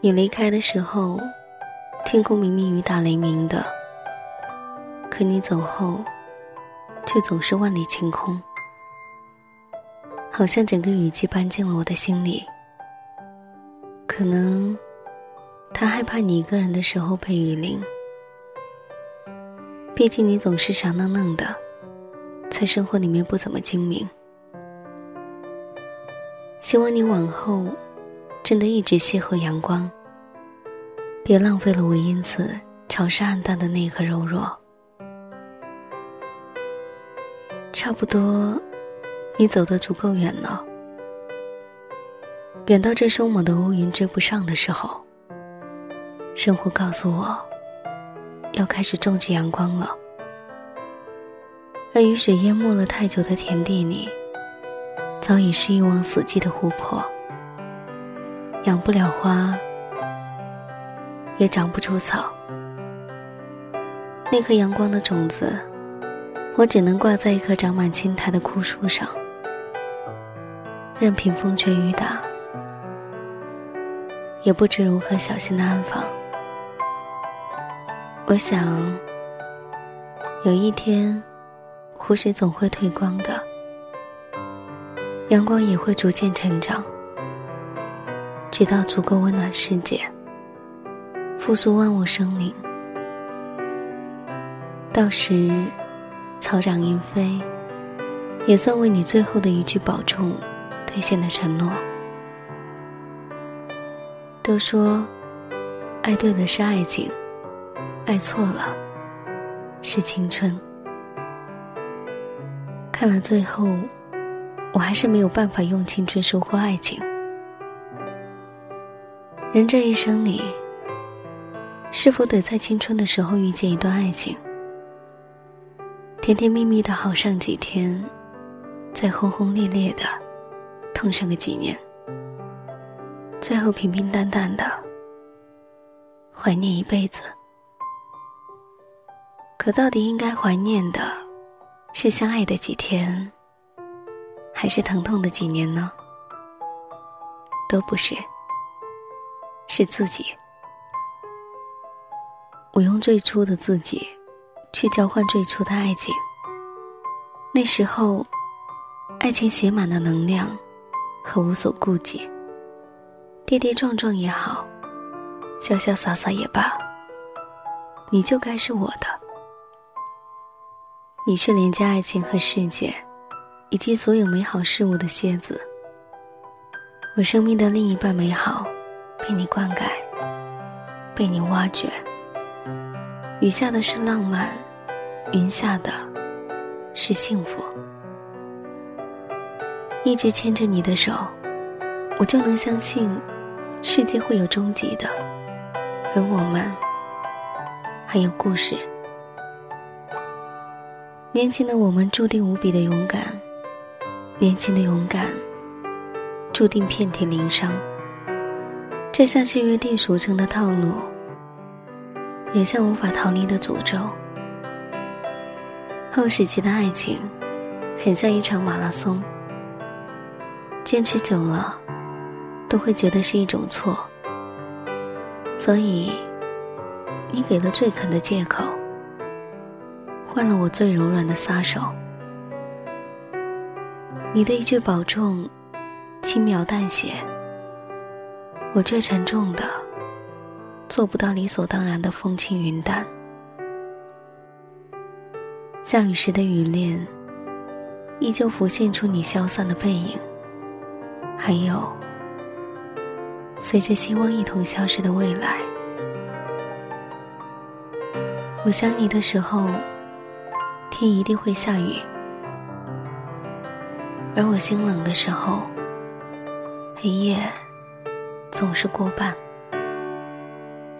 你离开的时候，天空明明雨打雷鸣的，可你走后，却总是万里晴空。好像整个雨季搬进了我的心里。可能，他害怕你一个人的时候被雨淋。毕竟你总是傻愣愣的，在生活里面不怎么精明。希望你往后。真的一直邂逅阳光，别浪费了我因此潮湿暗淡的那颗柔弱。差不多，你走得足够远了，远到这凶猛的乌云追不上的时候，生活告诉我，要开始种植阳光了。而雨水淹没了太久的田地里，早已是一汪死寂的湖泊。养不了花，也长不出草。那颗阳光的种子，我只能挂在一棵长满青苔的枯树上，任凭风吹雨打，也不知如何小心的安放。我想，有一天，湖水总会退光的，阳光也会逐渐成长。直到足够温暖世界，复苏万物生灵。到时，草长莺飞，也算为你最后的一句保重兑现了承诺。都说，爱对了是爱情，爱错了是青春。看了最后，我还是没有办法用青春收获爱情。人这一生里，是否得在青春的时候遇见一段爱情？甜甜蜜蜜的好上几天，再轰轰烈烈的痛上个几年，最后平平淡淡的怀念一辈子。可到底应该怀念的，是相爱的几天，还是疼痛的几年呢？都不是。是自己，我用最初的自己，去交换最初的爱情。那时候，爱情写满了能量和无所顾忌，跌跌撞撞也好，潇潇洒洒也罢，你就该是我的。你是连接爱情和世界，以及所有美好事物的蝎子。我生命的另一半，美好。被你灌溉，被你挖掘。雨下的是浪漫，云下的是幸福。一直牵着你的手，我就能相信，世界会有终极的，而我们还有故事。年轻的我们注定无比的勇敢，年轻的勇敢，注定遍体鳞伤。这像是约定俗成的套路，也像无法逃离的诅咒。后时期的爱情，很像一场马拉松，坚持久了，都会觉得是一种错。所以，你给了最肯的借口，换了我最柔软的撒手。你的一句保重，轻描淡写。我却沉重的，做不到理所当然的风轻云淡。下雨时的雨恋，依旧浮现出你消散的背影，还有随着希望一同消失的未来。我想你的时候，天一定会下雨；而我心冷的时候，黑夜。总是过半，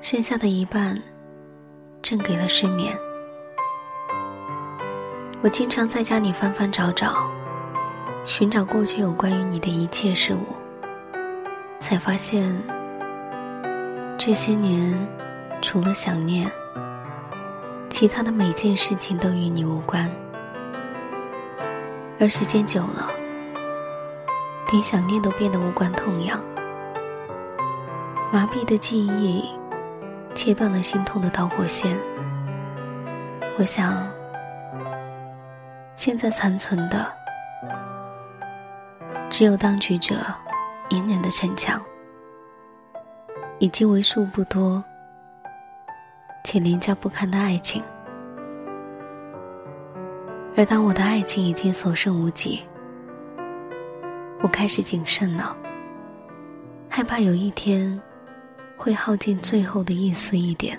剩下的一半，正给了失眠。我经常在家里翻翻找找，寻找过去有关于你的一切事物，才发现，这些年，除了想念，其他的每件事情都与你无关。而时间久了，连想念都变得无关痛痒。麻痹的记忆，切断了心痛的导火线。我想，现在残存的，只有当局者隐忍的逞强，以及为数不多且廉价不堪的爱情。而当我的爱情已经所剩无几，我开始谨慎了，害怕有一天。会耗尽最后的一丝一点。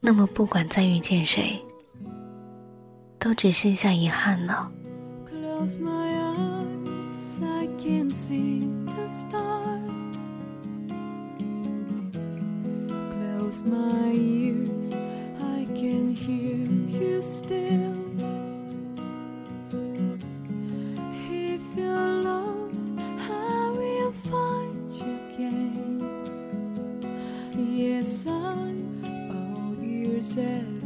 那么，不管再遇见谁，都只剩下遗憾了。said.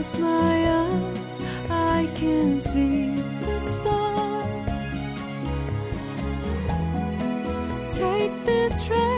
close my eyes, I can see the stars. Take this train.